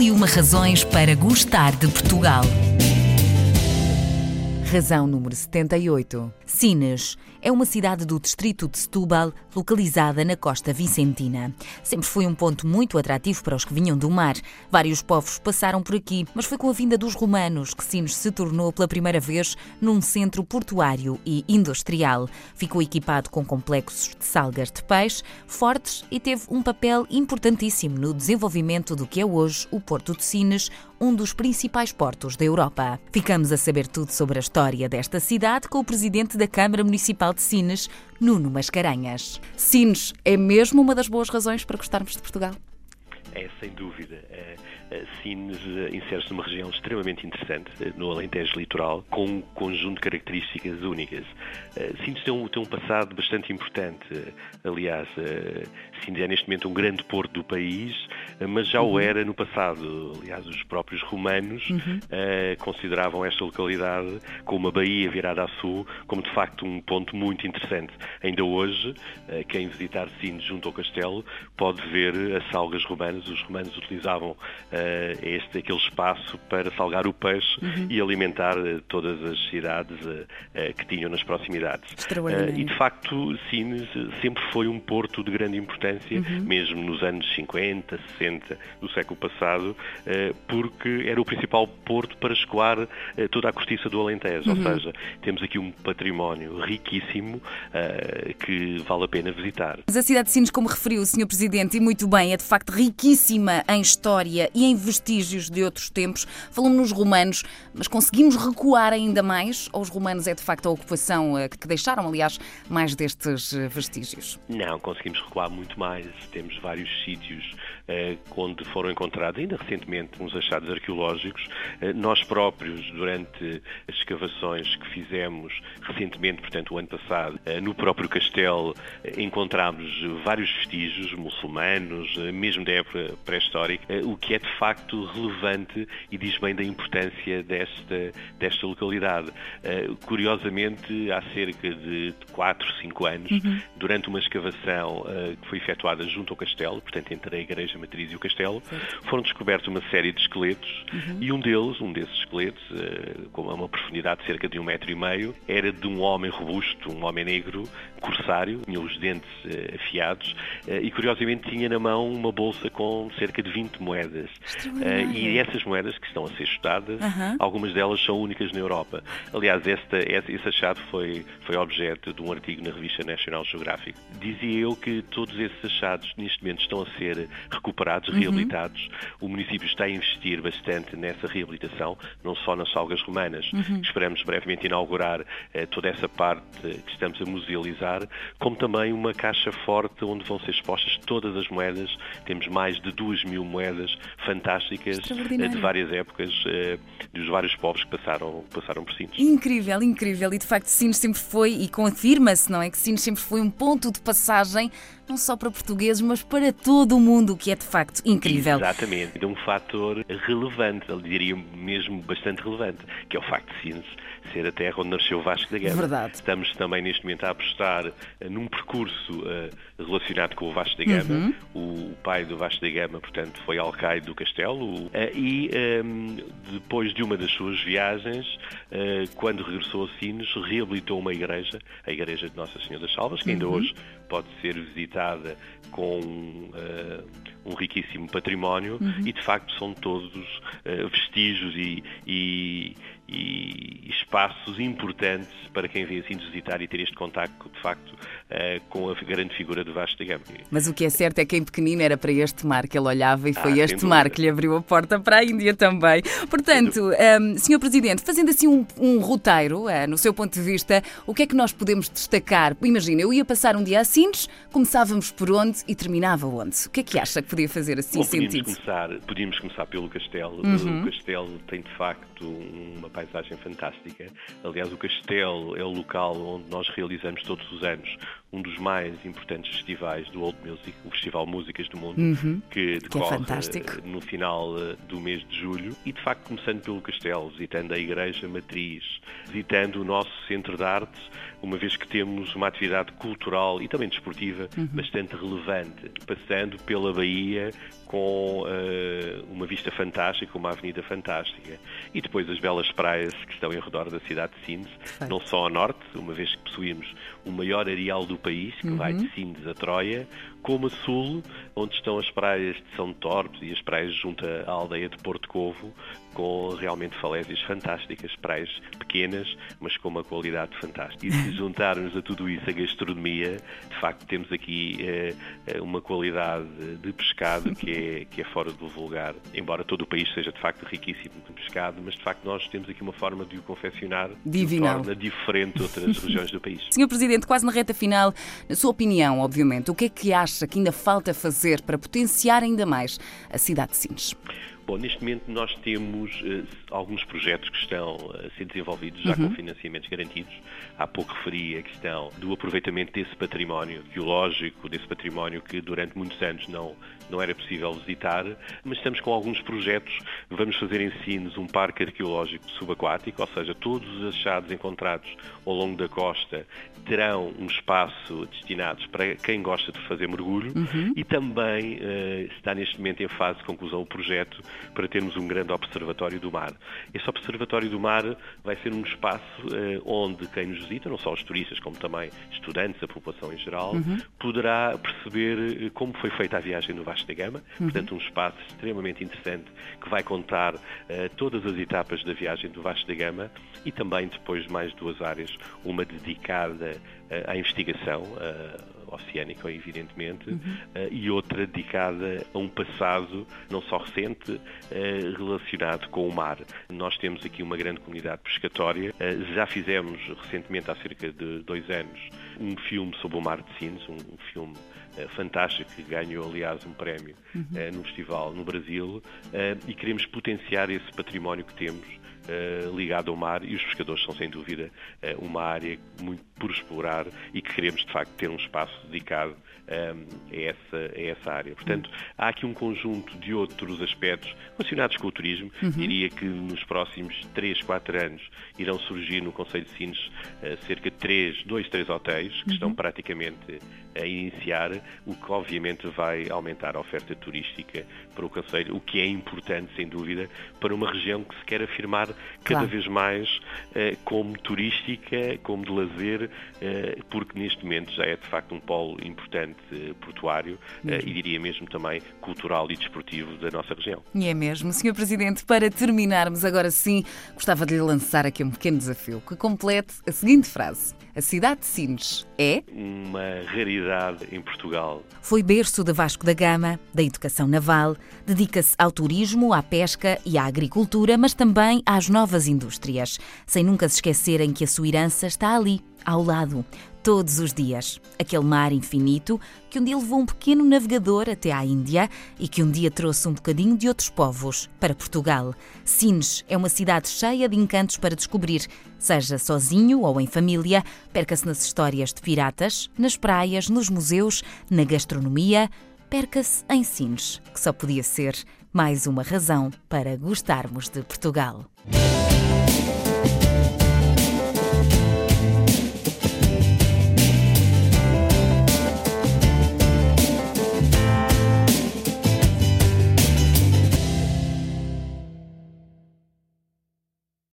E uma razões para gostar de Portugal. Razão número 78. Sines é uma cidade do distrito de Setúbal, localizada na costa vicentina. Sempre foi um ponto muito atrativo para os que vinham do mar. Vários povos passaram por aqui, mas foi com a vinda dos romanos que Sines se tornou pela primeira vez num centro portuário e industrial. Ficou equipado com complexos de salgas de peixe fortes e teve um papel importantíssimo no desenvolvimento do que é hoje o Porto de Sines, um dos principais portos da Europa. Ficamos a saber tudo sobre a história desta cidade com o presidente da Câmara Municipal de Sines, Nuno Mascarenhas. Sines é mesmo uma das boas razões para gostarmos de Portugal? É, sem dúvida. É Sines eh, insere-se numa região extremamente interessante, eh, no Alentejo Litoral, com um conjunto de características únicas. Eh, Sines tem um, tem um passado bastante importante. Aliás, Sines é neste momento um grande porto do país, mas já o uhum. era no passado. Aliás, os próprios romanos uhum. consideravam esta localidade como uma baía virada a sul, como de facto um ponto muito interessante. Ainda hoje, quem visitar Sines junto ao castelo pode ver as salgas romanas. Os romanos utilizavam uh, este aquele espaço para salgar o peixe uhum. e alimentar uh, todas as cidades uh, que tinham nas proximidades. e de facto, Sines sempre foi um porto de grande importância, uhum. mesmo nos anos 50, 60 do século passado, porque era o principal porto para escoar toda a cortiça do Alentejo. Uhum. Ou seja, temos aqui um património riquíssimo que vale a pena visitar. Mas a cidade de Sines, como referiu o Sr. Presidente, e muito bem, é de facto riquíssima em história e em vestígios de outros tempos. Falamos nos romanos, mas conseguimos recuar ainda mais? Ou os romanos é de facto a ocupação eh, que deixaram, aliás, mais destes eh, vestígios? Não, conseguimos recuar muito mais. Temos vários sítios eh, onde foram encontrados, ainda recentemente, uns achados arqueológicos. nós próprios, durante as escavações que fizemos recentemente, portanto, o ano passado, no próprio castelo, encontramos vários vestígios muçulmanos, mesmo da época pré-histórica, o que é de facto relevante e diz bem da importância desta, desta localidade. Uh, curiosamente, há cerca de 4, 5 anos, uhum. durante uma escavação que foi efetuada junto ao castelo, portanto entre a Igreja Matriz e o castelo, certo. foram descobertos uma série de esqueletos uhum. e um deles, um desses esqueletos, com uma profundidade de cerca de um metro e meio, era de um homem robusto, um homem negro, corsário, tinha os dentes afiados e curiosamente tinha na mão uma bolsa com cerca de 20 moedas. Uh, e essas moedas que estão a ser estudadas, uhum. algumas delas são únicas na Europa. Aliás, esta, esse achado foi, foi objeto de um artigo na revista National Geographic. Dizia eu que todos esses achados neste momento estão a ser recuperados, uhum. reabilitados. O município está a investir bastante nessa reabilitação, não só nas salgas romanas, uhum. esperamos brevemente inaugurar toda essa parte que estamos a musealizar, como também uma caixa forte onde vão ser expostas todas as moedas. Temos mais de duas mil moedas fantásticas eh, de várias épocas, eh, dos vários povos que passaram, passaram por Sines. Incrível, incrível. E de facto, Sines sempre foi, e confirma-se, não é? Que Sines sempre foi um ponto de passagem, não só para portugueses, mas para todo o mundo, o que é de facto incrível. Exatamente. É um fator relevante, eu diria mesmo bastante relevante, que é o facto de Sines ser a terra onde nasceu Vasco da Gama. Verdade. Estamos também neste momento a apostar eh, num percurso uh, relacionado com o Vasco da Gama. Uhum. O, pai do Vasco da Gama, portanto, foi alcaide do castelo uh, e ehm, depois de uma das suas viagens, quando regressou a Sines, reabilitou uma igreja, a Igreja de Nossa Senhora das Salvas, que ainda uhum. hoje pode ser visitada com um riquíssimo património uhum. e de facto são todos vestígios e, e e espaços importantes para quem vem assim visitar e ter este contacto, de facto, uh, com a grande figura do Vasco da Gama. Mas o que é certo é que em pequenino era para este mar que ele olhava e foi ah, este mar que lhe abriu a porta para a Índia também. Portanto, um, ehm, Sr. Presidente, fazendo assim um, um roteiro, uh, no seu ponto de vista, o que é que nós podemos destacar? Imagina, eu ia passar um dia a Sines, começávamos por onde e terminava onde? O que é que acha que podia fazer assim Bom, sentido? Podíamos começar, podíamos começar pelo castelo. Uhum. O castelo tem, de facto, uma paisagem fantástica. Aliás, o Castelo é o local onde nós realizamos todos os anos um dos mais importantes festivais do Old Music, o Festival Músicas do Mundo, uhum, que decorre que é no final eh, do mês de julho. E, de facto, começando pelo Castelo, visitando a Igreja Matriz, visitando o nosso Centro de Arte, uma vez que temos uma atividade cultural e também desportiva uhum. bastante relevante, passando pela Bahia com uh, uma vista fantástica, uma avenida fantástica. E depois as belas praias que estão em redor da cidade de Sines, não só ao norte, uma vez que possuímos o maior areal do país, que uhum. vai de Sines a Troia, como a sul, onde estão as praias de São Torpes e as praias junto à aldeia de Porto Covo, com realmente falésias fantásticas, praias pequenas, mas com uma qualidade fantástica. E se juntarmos a tudo isso a gastronomia, de facto temos aqui eh, uma qualidade de pescado que é, que é fora do vulgar, embora todo o país seja de facto riquíssimo de pescado, mas de facto nós temos aqui uma forma de o confeccionar Divinal. de forma diferente de outras regiões do país. Senhor Presidente, quase na reta final, na sua opinião, obviamente, o que é que acha que ainda falta fazer para potenciar ainda mais a cidade de Sines? Bom, neste momento nós temos uh, alguns projetos que estão a ser desenvolvidos já uhum. com financiamentos garantidos. Há pouco referi a questão do aproveitamento desse património geológico, desse património que durante muitos anos não, não era possível visitar, mas estamos com alguns projetos. Vamos fazer em Sines um parque arqueológico subaquático, ou seja, todos os achados encontrados ao longo da costa terão um espaço destinado para quem gosta de fazer mergulho uhum. e também uh, está neste momento em fase de conclusão o projeto para termos um grande observatório do mar. Esse observatório do mar vai ser um espaço uh, onde quem nos visita, não só os turistas, como também estudantes, a população em geral, uhum. poderá perceber uh, como foi feita a viagem no Vasco da Gama. Uhum. Portanto, um espaço extremamente interessante que vai contar todas as etapas da viagem do Vasco da Gama e também depois mais duas áreas, uma dedicada à investigação oceânica, evidentemente, uhum. uh, e outra dedicada a um passado não só recente, uh, relacionado com o mar. Nós temos aqui uma grande comunidade pescatória. Uh, já fizemos recentemente, há cerca de dois anos, um filme sobre o mar de Sines, um, filme fantástico que ganhou, aliás, um prémio uhum. no festival no Brasil, e queremos potenciar esse património que temos ligado ao mar e os pescadores são, sem dúvida, uh, uma área muito por explorar e que queremos, de facto, ter um espaço dedicado um, a, essa, a essa área. Portanto, há aqui um conjunto de outros aspectos relacionados com o turismo. Uhum. Diria que nos próximos 3, 4 anos irão surgir no Conselho de Sines uh, cerca de 3, 2, 3 hotéis que uhum. estão praticamente a iniciar, o que obviamente vai aumentar a oferta turística para o Conselho, o que é importante, sem dúvida, para uma região que se quer afirmar cada claro. vez mais uh, como turística, como de lazer, uh, porque neste momento já é de facto um polo importante uh, portuário e diria mesmo também cultural e desportivo da nossa região. E é mesmo. Senhor Presidente, para terminarmos agora sim, gostava de lhe lançar aqui um pequeno desafio que complete a seguinte frase. A cidade de Sines é uma raridade em Portugal. Foi berço de Vasco da Gama, da educação naval, dedica-se ao turismo, à pesca e à agricultura, mas também às novas indústrias, sem nunca se esquecerem que a sua herança está ali, ao lado, todos os dias. Aquele mar infinito que um dia levou um pequeno navegador até à Índia e que um dia trouxe um bocadinho de outros povos para Portugal. Sines é uma cidade cheia de encantos para descobrir, seja sozinho ou em família, perca-se nas histórias de piratas, nas praias, nos museus, na gastronomia, perca-se em Sines, que só podia ser mais uma razão para gostarmos de Portugal.